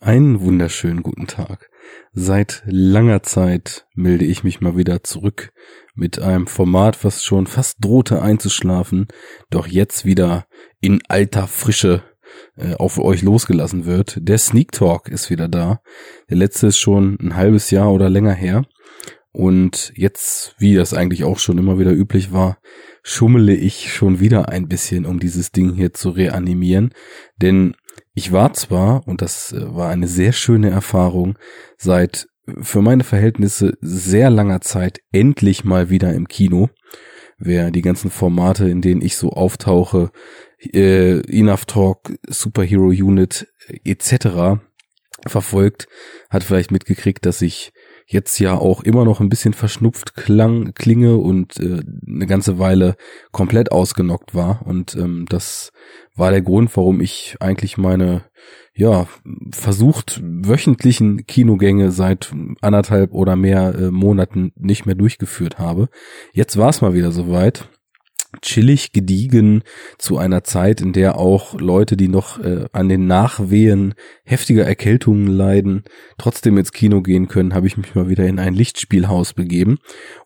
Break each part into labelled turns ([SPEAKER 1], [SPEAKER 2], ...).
[SPEAKER 1] Einen wunderschönen guten Tag. Seit langer Zeit melde ich mich mal wieder zurück mit einem Format, was schon fast drohte einzuschlafen, doch jetzt wieder in alter Frische äh, auf euch losgelassen wird. Der Sneak Talk ist wieder da. Der letzte ist schon ein halbes Jahr oder länger her. Und jetzt, wie das eigentlich auch schon immer wieder üblich war, schummele ich schon wieder ein bisschen, um dieses Ding hier zu reanimieren. Denn ich war zwar, und das äh, war eine sehr schöne Erfahrung, seit für meine Verhältnisse sehr langer Zeit endlich mal wieder im Kino. Wer die ganzen Formate, in denen ich so auftauche, äh, Enough Talk, Superhero Unit etc. verfolgt, hat vielleicht mitgekriegt, dass ich jetzt ja auch immer noch ein bisschen verschnupft klang, klinge und äh, eine ganze Weile komplett ausgenockt war. Und ähm, das war der Grund, warum ich eigentlich meine, ja, versucht wöchentlichen Kinogänge seit anderthalb oder mehr äh, Monaten nicht mehr durchgeführt habe. Jetzt war es mal wieder soweit chillig gediegen zu einer Zeit, in der auch Leute, die noch äh, an den Nachwehen heftiger Erkältungen leiden, trotzdem ins Kino gehen können, habe ich mich mal wieder in ein Lichtspielhaus begeben.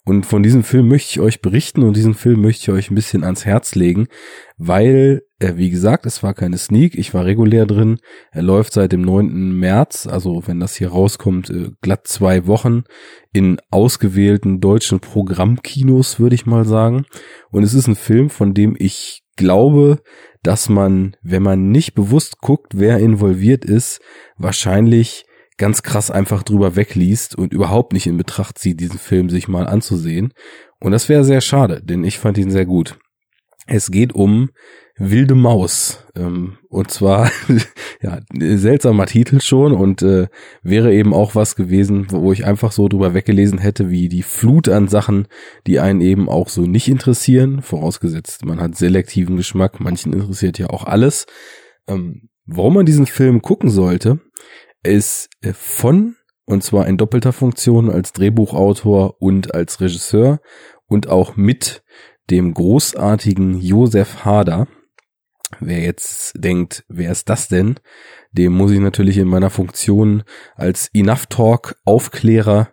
[SPEAKER 1] Und von diesem Film möchte ich euch berichten und diesen Film möchte ich euch ein bisschen ans Herz legen, weil, wie gesagt, es war keine Sneak, ich war regulär drin. Er läuft seit dem 9. März, also wenn das hier rauskommt, äh, glatt zwei Wochen in ausgewählten deutschen Programmkinos, würde ich mal sagen. Und es ist ein Film, von dem ich glaube, dass man, wenn man nicht bewusst guckt, wer involviert ist, wahrscheinlich ganz krass einfach drüber wegliest und überhaupt nicht in Betracht zieht, diesen Film sich mal anzusehen. Und das wäre sehr schade, denn ich fand ihn sehr gut. Es geht um Wilde Maus. Ähm, und zwar, ja, seltsamer Titel schon und äh, wäre eben auch was gewesen, wo ich einfach so drüber weggelesen hätte, wie die Flut an Sachen, die einen eben auch so nicht interessieren, vorausgesetzt, man hat selektiven Geschmack, manchen interessiert ja auch alles. Ähm, warum man diesen Film gucken sollte, ist äh, von, und zwar in doppelter Funktion als Drehbuchautor und als Regisseur und auch mit dem großartigen Josef Hader. Wer jetzt denkt, wer ist das denn? Dem muss ich natürlich in meiner Funktion als Enough Talk Aufklärer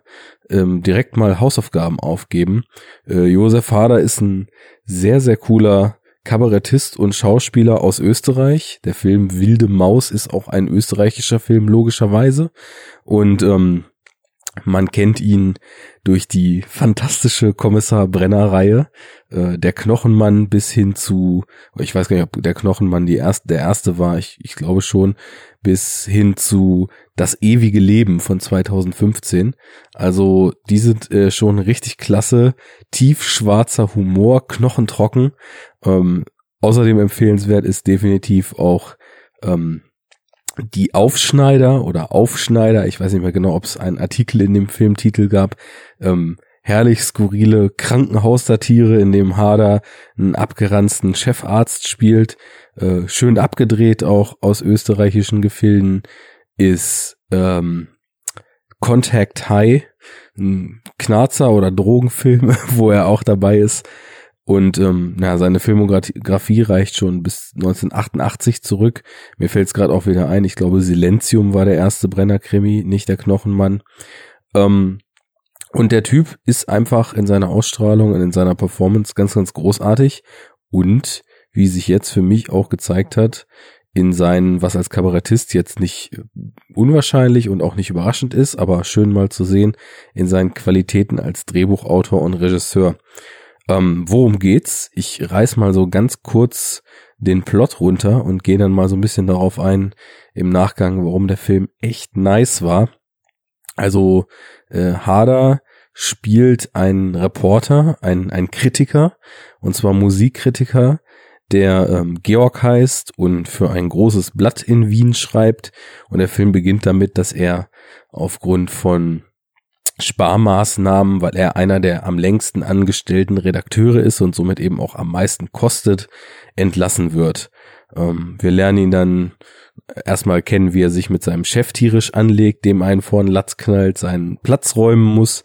[SPEAKER 1] ähm, direkt mal Hausaufgaben aufgeben. Äh, Josef Hader ist ein sehr, sehr cooler Kabarettist und Schauspieler aus Österreich. Der Film Wilde Maus ist auch ein österreichischer Film, logischerweise. Und ähm, man kennt ihn durch die fantastische Kommissar Brenner-Reihe, äh, der Knochenmann bis hin zu, ich weiß gar nicht, ob der Knochenmann die erste, der erste war, ich, ich glaube schon, bis hin zu Das ewige Leben von 2015. Also die sind äh, schon richtig klasse, tiefschwarzer Humor, knochentrocken, ähm, außerdem empfehlenswert ist definitiv auch ähm, die Aufschneider oder Aufschneider, ich weiß nicht mehr genau, ob es einen Artikel in dem Filmtitel gab, ähm, herrlich skurrile Krankenhaussatire, in dem Hader einen abgeranzten Chefarzt spielt, äh, schön abgedreht auch aus österreichischen Gefilden, ist ähm, Contact High, ein Knarzer oder Drogenfilm, wo er auch dabei ist. Und ähm, ja, seine Filmografie reicht schon bis 1988 zurück. Mir fällt es gerade auch wieder ein, ich glaube, Silenzium war der erste Brenner-Krimi, nicht der Knochenmann. Ähm, und der Typ ist einfach in seiner Ausstrahlung und in seiner Performance ganz, ganz großartig. Und wie sich jetzt für mich auch gezeigt hat, in seinen, was als Kabarettist jetzt nicht unwahrscheinlich und auch nicht überraschend ist, aber schön mal zu sehen, in seinen Qualitäten als Drehbuchautor und Regisseur. Ähm, worum geht's? Ich reiß mal so ganz kurz den Plot runter und gehe dann mal so ein bisschen darauf ein im Nachgang, warum der Film echt nice war. Also äh, Hader spielt ein Reporter, ein, ein Kritiker, und zwar Musikkritiker, der ähm, Georg heißt und für ein großes Blatt in Wien schreibt. Und der Film beginnt damit, dass er aufgrund von Sparmaßnahmen, weil er einer der am längsten angestellten Redakteure ist und somit eben auch am meisten kostet, entlassen wird. Ähm, wir lernen ihn dann erstmal kennen, wie er sich mit seinem Chef tierisch anlegt, dem einen vor den Latz knallt, seinen Platz räumen muss.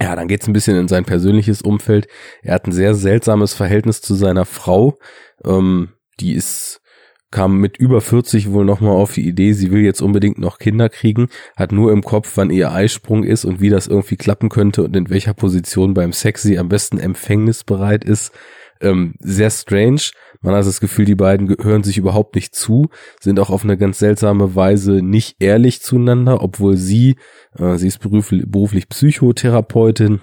[SPEAKER 1] Ja, dann geht's ein bisschen in sein persönliches Umfeld. Er hat ein sehr seltsames Verhältnis zu seiner Frau. Ähm, die ist kam mit über 40 wohl nochmal auf die Idee, sie will jetzt unbedingt noch Kinder kriegen, hat nur im Kopf, wann ihr Eisprung ist und wie das irgendwie klappen könnte und in welcher Position beim Sex sie am besten empfängnisbereit ist. Ähm, sehr strange. Man hat das Gefühl, die beiden hören sich überhaupt nicht zu, sind auch auf eine ganz seltsame Weise nicht ehrlich zueinander, obwohl sie, äh, sie ist beruflich, Psychotherapeutin,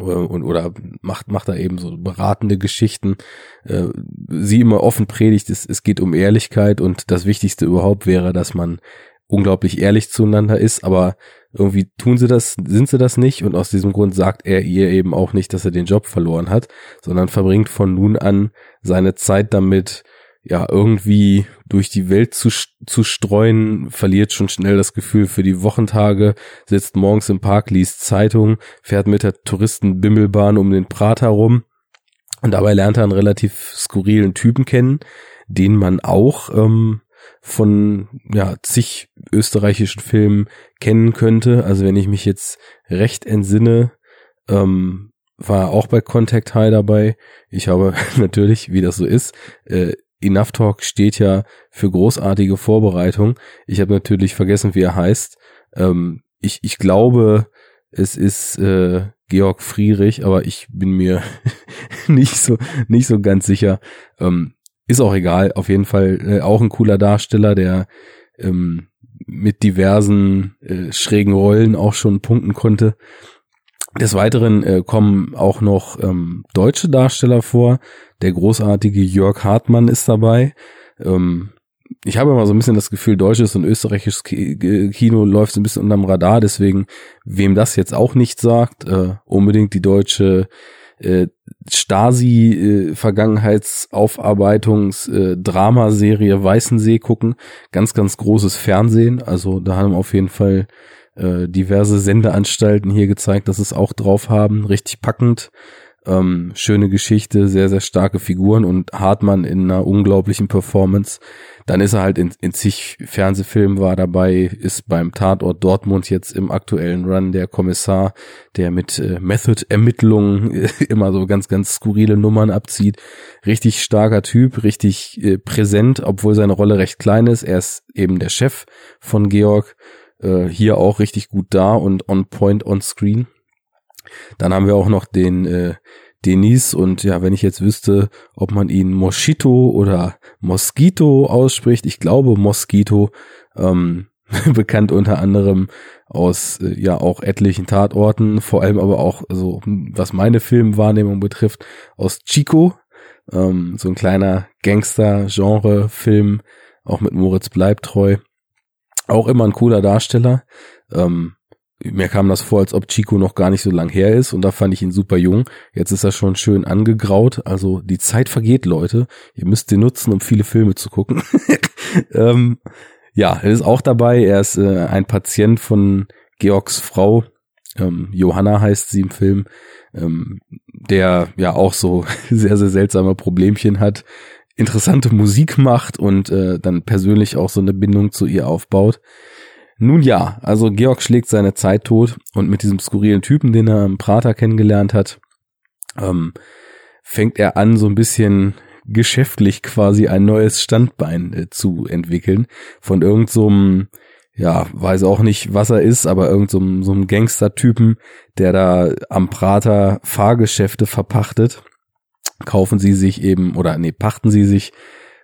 [SPEAKER 1] und oder macht macht da eben so beratende Geschichten. Äh, sie immer offen predigt, es, es geht um Ehrlichkeit und das Wichtigste überhaupt wäre, dass man unglaublich ehrlich zueinander ist, aber irgendwie tun sie das, sind sie das nicht und aus diesem Grund sagt er ihr eben auch nicht, dass er den Job verloren hat, sondern verbringt von nun an seine Zeit damit, ja, irgendwie durch die Welt zu, zu streuen, verliert schon schnell das Gefühl für die Wochentage, sitzt morgens im Park, liest Zeitung, fährt mit der Touristenbimmelbahn um den Prater rum und dabei lernt er einen relativ skurrilen Typen kennen, den man auch ähm, von ja, zig österreichischen Filmen kennen könnte. Also wenn ich mich jetzt recht entsinne, ähm, war auch bei Contact High dabei. Ich habe natürlich, wie das so ist, äh, Enough Talk steht ja für großartige Vorbereitung. Ich habe natürlich vergessen, wie er heißt. Ähm, ich, ich glaube, es ist äh, Georg Friedrich, aber ich bin mir nicht so nicht so ganz sicher. Ähm, ist auch egal. Auf jeden Fall äh, auch ein cooler Darsteller, der ähm, mit diversen äh, schrägen Rollen auch schon punkten konnte. Des Weiteren äh, kommen auch noch ähm, deutsche Darsteller vor. Der großartige Jörg Hartmann ist dabei. Ähm, ich habe immer so ein bisschen das Gefühl, deutsches und österreichisches Kino läuft so ein bisschen unterm Radar. Deswegen, wem das jetzt auch nicht sagt, äh, unbedingt die deutsche äh, Stasi-Vergangenheitsaufarbeitungsdramaserie äh, Weißensee gucken. Ganz, ganz großes Fernsehen. Also da haben auf jeden Fall äh, diverse Sendeanstalten hier gezeigt, dass es auch drauf haben. Richtig packend. Ähm, schöne Geschichte, sehr, sehr starke Figuren und Hartmann in einer unglaublichen Performance. Dann ist er halt in, in zig Fernsehfilmen war dabei, ist beim Tatort Dortmund jetzt im aktuellen Run der Kommissar, der mit äh, Method-Ermittlungen immer so ganz, ganz skurrile Nummern abzieht. Richtig starker Typ, richtig äh, präsent, obwohl seine Rolle recht klein ist. Er ist eben der Chef von Georg äh, hier auch richtig gut da und on point on screen. Dann haben wir auch noch den äh, Denis und ja, wenn ich jetzt wüsste, ob man ihn Moschito oder Mosquito ausspricht, ich glaube Mosquito, ähm, bekannt unter anderem aus äh, ja auch etlichen Tatorten, vor allem aber auch so was meine Filmwahrnehmung betrifft aus Chico, ähm, so ein kleiner Gangster-Genre-Film, auch mit Moritz Bleibtreu. Auch immer ein cooler Darsteller. Ähm, mir kam das vor, als ob Chico noch gar nicht so lang her ist und da fand ich ihn super jung. Jetzt ist er schon schön angegraut. Also die Zeit vergeht, Leute. Ihr müsst sie nutzen, um viele Filme zu gucken. ähm, ja, er ist auch dabei. Er ist äh, ein Patient von Georgs Frau. Ähm, Johanna heißt sie im Film, ähm, der ja auch so sehr, sehr seltsame Problemchen hat interessante Musik macht und äh, dann persönlich auch so eine Bindung zu ihr aufbaut. Nun ja, also Georg schlägt seine Zeit tot und mit diesem skurrilen Typen, den er im Prater kennengelernt hat, ähm, fängt er an, so ein bisschen geschäftlich quasi ein neues Standbein äh, zu entwickeln. Von irgendeinem, so ja, weiß auch nicht, was er ist, aber irgendeinem so, so Gangster-Typen, der da am Prater Fahrgeschäfte verpachtet kaufen sie sich eben oder nee, pachten sie sich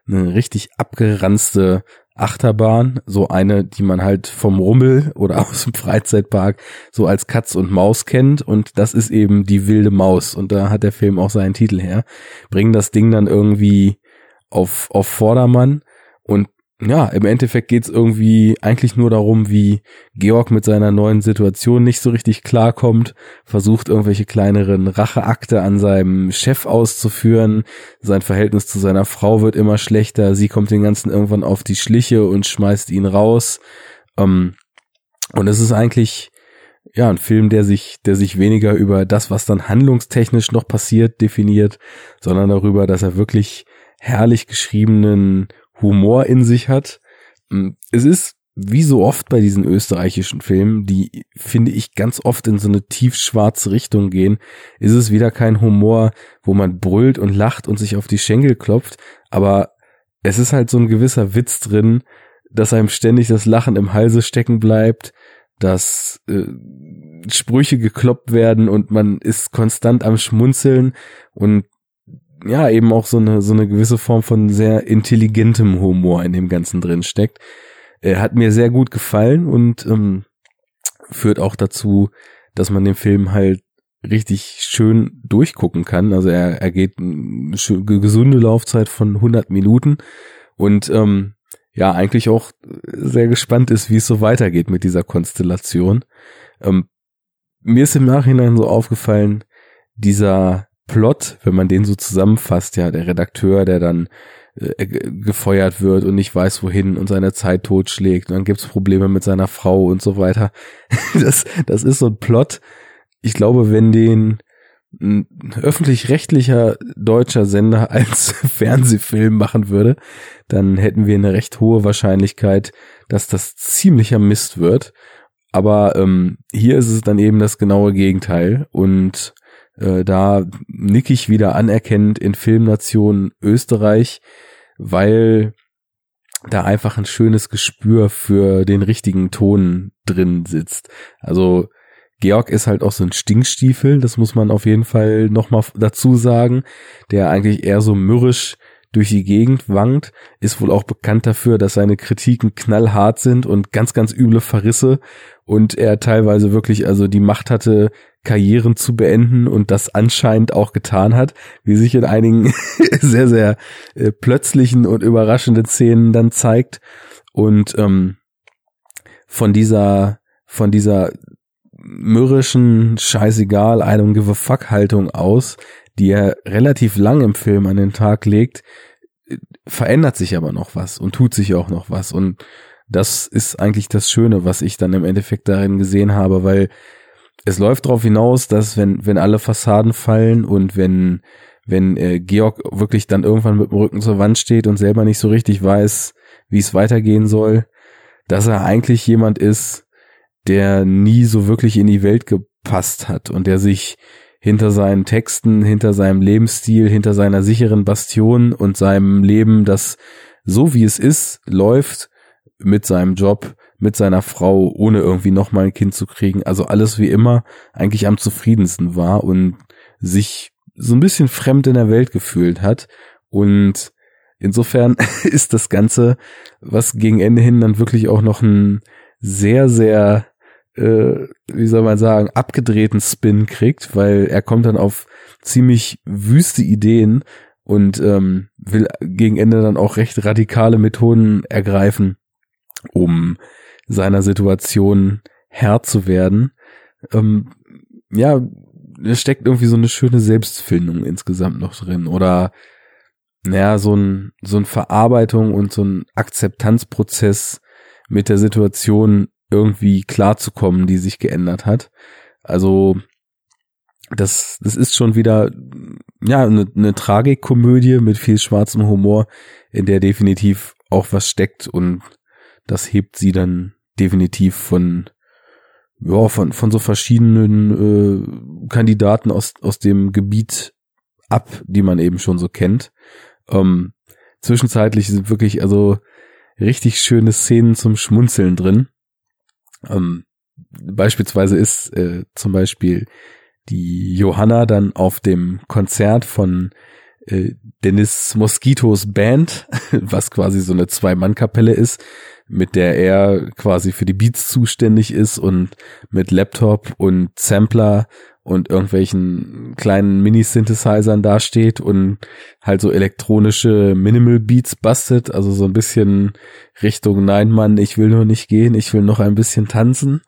[SPEAKER 1] eine richtig abgeranzte Achterbahn, so eine, die man halt vom Rummel oder aus dem Freizeitpark so als Katz und Maus kennt. Und das ist eben die wilde Maus. Und da hat der Film auch seinen Titel her. Bringen das Ding dann irgendwie auf, auf Vordermann. Und ja, im Endeffekt geht's irgendwie eigentlich nur darum, wie Georg mit seiner neuen Situation nicht so richtig klarkommt, versucht irgendwelche kleineren Racheakte an seinem Chef auszuführen, sein Verhältnis zu seiner Frau wird immer schlechter, sie kommt den ganzen irgendwann auf die Schliche und schmeißt ihn raus. Ähm, und es ist eigentlich ja ein Film, der sich, der sich weniger über das, was dann handlungstechnisch noch passiert, definiert, sondern darüber, dass er wirklich herrlich geschriebenen Humor in sich hat. Mm, es ist wie so oft bei diesen österreichischen Filmen, die finde ich ganz oft in so eine tiefschwarze Richtung gehen, ist es wieder kein Humor, wo man brüllt und lacht und sich auf die Schenkel klopft, aber es ist halt so ein gewisser Witz drin, dass einem ständig das Lachen im Halse stecken bleibt, dass äh, Sprüche gekloppt werden und man ist konstant am Schmunzeln und ja, eben auch so eine, so eine gewisse Form von sehr intelligentem Humor in dem Ganzen drin steckt. Er hat mir sehr gut gefallen und ähm, führt auch dazu, dass man den Film halt richtig schön durchgucken kann. Also er, er geht eine gesunde Laufzeit von 100 Minuten und ähm, ja, eigentlich auch sehr gespannt ist, wie es so weitergeht mit dieser Konstellation. Ähm, mir ist im Nachhinein so aufgefallen, dieser Plot, wenn man den so zusammenfasst, ja, der Redakteur, der dann äh, gefeuert wird und nicht weiß wohin und seine Zeit totschlägt und dann gibt's Probleme mit seiner Frau und so weiter. Das, das ist so ein Plot. Ich glaube, wenn den öffentlich-rechtlicher deutscher Sender als Fernsehfilm machen würde, dann hätten wir eine recht hohe Wahrscheinlichkeit, dass das ziemlicher Mist wird. Aber ähm, hier ist es dann eben das genaue Gegenteil. Und äh, da nick ich wieder anerkennend in Filmnation Österreich, weil da einfach ein schönes Gespür für den richtigen Ton drin sitzt. Also Georg ist halt auch so ein Stinkstiefel, das muss man auf jeden Fall nochmal dazu sagen, der eigentlich eher so mürrisch durch die Gegend wankt, ist wohl auch bekannt dafür, dass seine Kritiken knallhart sind und ganz, ganz üble Verrisse und er teilweise wirklich also die Macht hatte, Karrieren zu beenden und das anscheinend auch getan hat, wie sich in einigen sehr, sehr äh, plötzlichen und überraschenden Szenen dann zeigt. Und ähm, von dieser, von dieser mürrischen, scheißegal, I don't give a fuck Haltung aus, die er relativ lang im Film an den Tag legt, verändert sich aber noch was und tut sich auch noch was. Und das ist eigentlich das Schöne, was ich dann im Endeffekt darin gesehen habe, weil es läuft darauf hinaus, dass wenn, wenn alle Fassaden fallen und wenn, wenn äh, Georg wirklich dann irgendwann mit dem Rücken zur Wand steht und selber nicht so richtig weiß, wie es weitergehen soll, dass er eigentlich jemand ist, der nie so wirklich in die Welt gepasst hat und der sich hinter seinen Texten, hinter seinem Lebensstil, hinter seiner sicheren Bastion und seinem Leben, das so wie es ist, läuft mit seinem Job, mit seiner Frau, ohne irgendwie nochmal ein Kind zu kriegen. Also alles wie immer eigentlich am zufriedensten war und sich so ein bisschen fremd in der Welt gefühlt hat. Und insofern ist das Ganze, was gegen Ende hin dann wirklich auch noch ein sehr, sehr äh, wie soll man sagen, abgedrehten Spin kriegt, weil er kommt dann auf ziemlich wüste Ideen und ähm, will gegen Ende dann auch recht radikale Methoden ergreifen, um seiner Situation Herr zu werden. Ähm, ja, es steckt irgendwie so eine schöne Selbstfindung insgesamt noch drin oder naja, so ein, so ein Verarbeitung und so ein Akzeptanzprozess mit der Situation irgendwie klarzukommen, die sich geändert hat. Also das, das ist schon wieder ja eine, eine Tragikkomödie mit viel schwarzem Humor, in der definitiv auch was steckt und das hebt sie dann definitiv von ja von von so verschiedenen äh, Kandidaten aus aus dem Gebiet ab, die man eben schon so kennt. Ähm, zwischenzeitlich sind wirklich also richtig schöne Szenen zum Schmunzeln drin. Ähm, beispielsweise ist äh, zum Beispiel die Johanna dann auf dem Konzert von äh, Dennis Moskitos Band, was quasi so eine Zwei-Mann-Kapelle ist, mit der er quasi für die Beats zuständig ist und mit Laptop und Sampler und irgendwelchen kleinen Mini-Synthesizern dasteht und halt so elektronische Minimal Beats bastet, also so ein bisschen Richtung Nein Mann, ich will nur nicht gehen, ich will noch ein bisschen tanzen.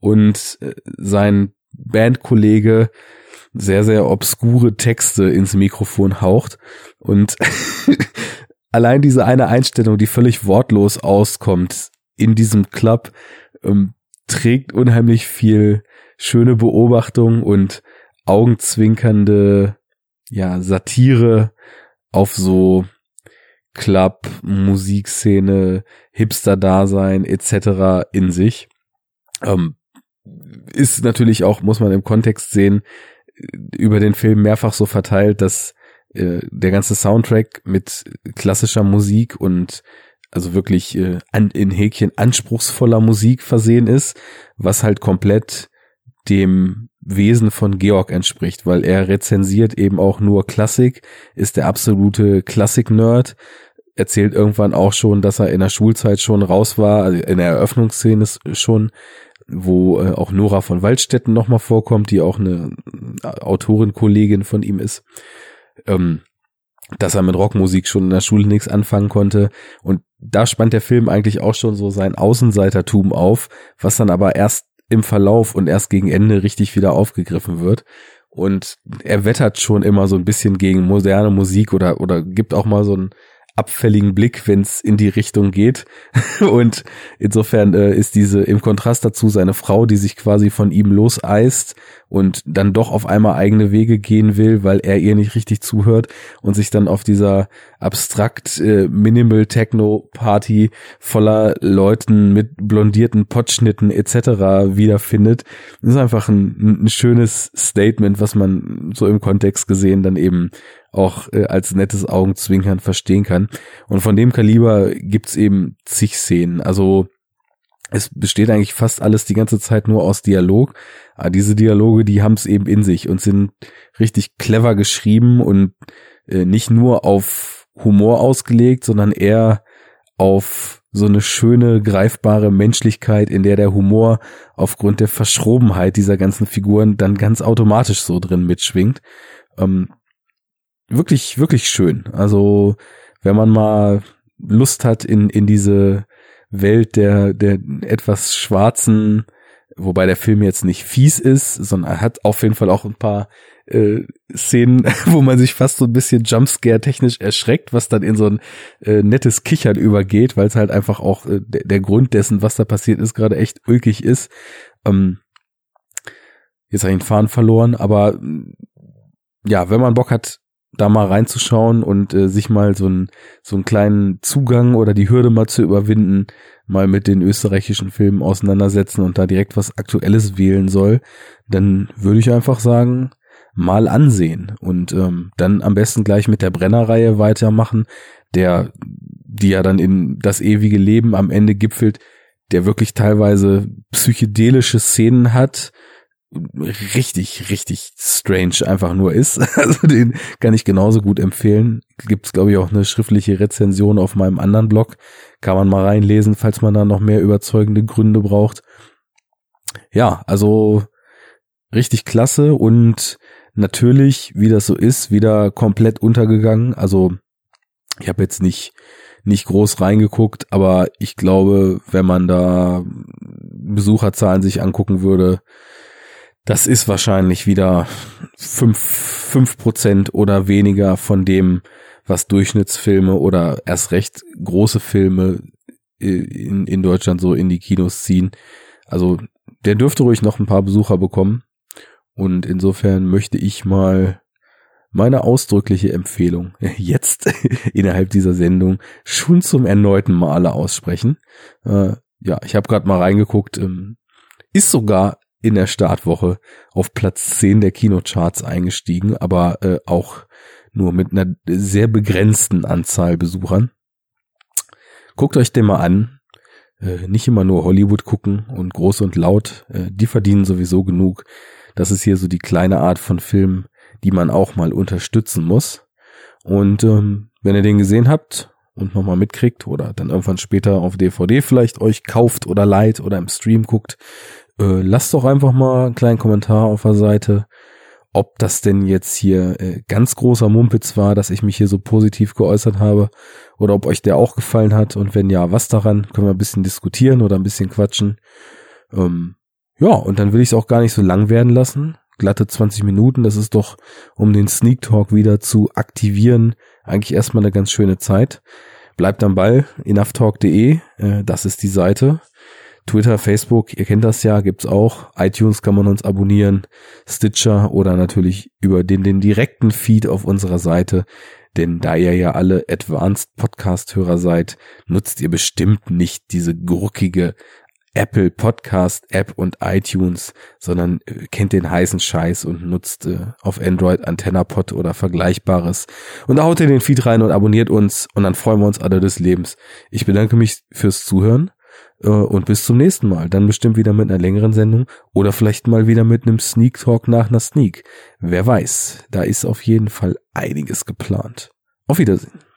[SPEAKER 1] Und äh, sein Bandkollege sehr, sehr obskure Texte ins Mikrofon haucht und allein diese eine Einstellung, die völlig wortlos auskommt in diesem Club, ähm, trägt unheimlich viel schöne Beobachtung und augenzwinkernde ja, Satire auf so Club, Musikszene, Hipster-Dasein etc. in sich. Ähm, ist natürlich auch, muss man im Kontext sehen, über den Film mehrfach so verteilt, dass äh, der ganze Soundtrack mit klassischer Musik und also wirklich äh, an, in Häkchen anspruchsvoller Musik versehen ist, was halt komplett dem Wesen von Georg entspricht, weil er rezensiert eben auch nur Klassik, ist der absolute Klassik-Nerd, erzählt irgendwann auch schon, dass er in der Schulzeit schon raus war, also in der Eröffnungsszene schon, wo äh, auch Nora von Waldstätten nochmal vorkommt, die auch eine äh, Autorin-Kollegin von ihm ist. Ähm, dass er mit Rockmusik schon in der Schule nichts anfangen konnte. Und da spannt der Film eigentlich auch schon so sein Außenseitertum auf, was dann aber erst im Verlauf und erst gegen Ende richtig wieder aufgegriffen wird. Und er wettert schon immer so ein bisschen gegen moderne Musik oder, oder gibt auch mal so ein abfälligen Blick, wenn es in die Richtung geht. Und insofern äh, ist diese im Kontrast dazu seine Frau, die sich quasi von ihm loseist und dann doch auf einmal eigene Wege gehen will, weil er ihr nicht richtig zuhört und sich dann auf dieser abstrakt äh, Minimal Techno Party voller Leuten mit blondierten Potschnitten etc. wiederfindet. Das ist einfach ein, ein schönes Statement, was man so im Kontext gesehen dann eben auch äh, als nettes Augenzwinkern verstehen kann. Und von dem Kaliber gibt's eben zig Szenen. Also es besteht eigentlich fast alles die ganze Zeit nur aus Dialog. Aber diese Dialoge, die haben's eben in sich und sind richtig clever geschrieben und äh, nicht nur auf Humor ausgelegt, sondern eher auf so eine schöne, greifbare Menschlichkeit, in der der Humor aufgrund der Verschrobenheit dieser ganzen Figuren dann ganz automatisch so drin mitschwingt. Ähm, wirklich, wirklich schön. Also, wenn man mal Lust hat in, in diese Welt der, der etwas schwarzen, wobei der Film jetzt nicht fies ist, sondern er hat auf jeden Fall auch ein paar äh, Szenen, wo man sich fast so ein bisschen Jumpscare technisch erschreckt, was dann in so ein äh, nettes Kichern übergeht, weil es halt einfach auch äh, der, der Grund dessen, was da passiert ist, gerade echt ulkig ist. Ähm, jetzt habe ich den Faden verloren, aber ja, wenn man Bock hat, da mal reinzuschauen und äh, sich mal so, ein, so einen kleinen Zugang oder die Hürde mal zu überwinden, mal mit den österreichischen Filmen auseinandersetzen und da direkt was Aktuelles wählen soll, dann würde ich einfach sagen, mal ansehen und ähm, dann am besten gleich mit der Brennerreihe weitermachen, der, die ja dann in das ewige Leben am Ende gipfelt, der wirklich teilweise psychedelische Szenen hat, richtig, richtig strange einfach nur ist. Also den kann ich genauso gut empfehlen. Gibt's glaube ich auch eine schriftliche Rezension auf meinem anderen Blog. Kann man mal reinlesen, falls man da noch mehr überzeugende Gründe braucht. Ja, also richtig klasse und natürlich, wie das so ist, wieder komplett untergegangen. Also ich habe jetzt nicht nicht groß reingeguckt, aber ich glaube, wenn man da Besucherzahlen sich angucken würde, das ist wahrscheinlich wieder fünf fünf Prozent oder weniger von dem, was Durchschnittsfilme oder erst recht große Filme äh, in, in Deutschland so in die Kinos ziehen. Also der dürfte ruhig noch ein paar Besucher bekommen. Und insofern möchte ich mal meine ausdrückliche Empfehlung jetzt innerhalb dieser Sendung schon zum erneuten Male aussprechen. Äh, ja, ich habe gerade mal reingeguckt, ähm, ist sogar in der Startwoche auf Platz 10 der Kinocharts eingestiegen, aber äh, auch nur mit einer sehr begrenzten Anzahl Besuchern. Guckt euch den mal an. Äh, nicht immer nur Hollywood gucken und groß und laut. Äh, die verdienen sowieso genug. Das ist hier so die kleine Art von Film, die man auch mal unterstützen muss. Und ähm, wenn ihr den gesehen habt und nochmal mitkriegt oder dann irgendwann später auf DVD vielleicht euch kauft oder leiht oder im Stream guckt, äh, lasst doch einfach mal einen kleinen Kommentar auf der Seite, ob das denn jetzt hier äh, ganz großer Mumpitz war, dass ich mich hier so positiv geäußert habe oder ob euch der auch gefallen hat und wenn ja, was daran, können wir ein bisschen diskutieren oder ein bisschen quatschen. Ähm, ja, und dann will ich es auch gar nicht so lang werden lassen. Glatte 20 Minuten, das ist doch, um den Sneak Talk wieder zu aktivieren, eigentlich erstmal eine ganz schöne Zeit. Bleibt am Ball, enoughtalk.de, äh, das ist die Seite. Twitter, Facebook, ihr kennt das ja, gibt's auch. iTunes kann man uns abonnieren, Stitcher oder natürlich über den, den direkten Feed auf unserer Seite. Denn da ihr ja alle Advanced Podcast-Hörer seid, nutzt ihr bestimmt nicht diese gurkige Apple Podcast App und iTunes, sondern äh, kennt den heißen Scheiß und nutzt äh, auf Android AntennaPod oder vergleichbares. Und da haut ihr den Feed rein und abonniert uns und dann freuen wir uns alle des Lebens. Ich bedanke mich fürs Zuhören und bis zum nächsten Mal. Dann bestimmt wieder mit einer längeren Sendung oder vielleicht mal wieder mit einem Sneak Talk nach einer Sneak. Wer weiß, da ist auf jeden Fall einiges geplant. Auf Wiedersehen.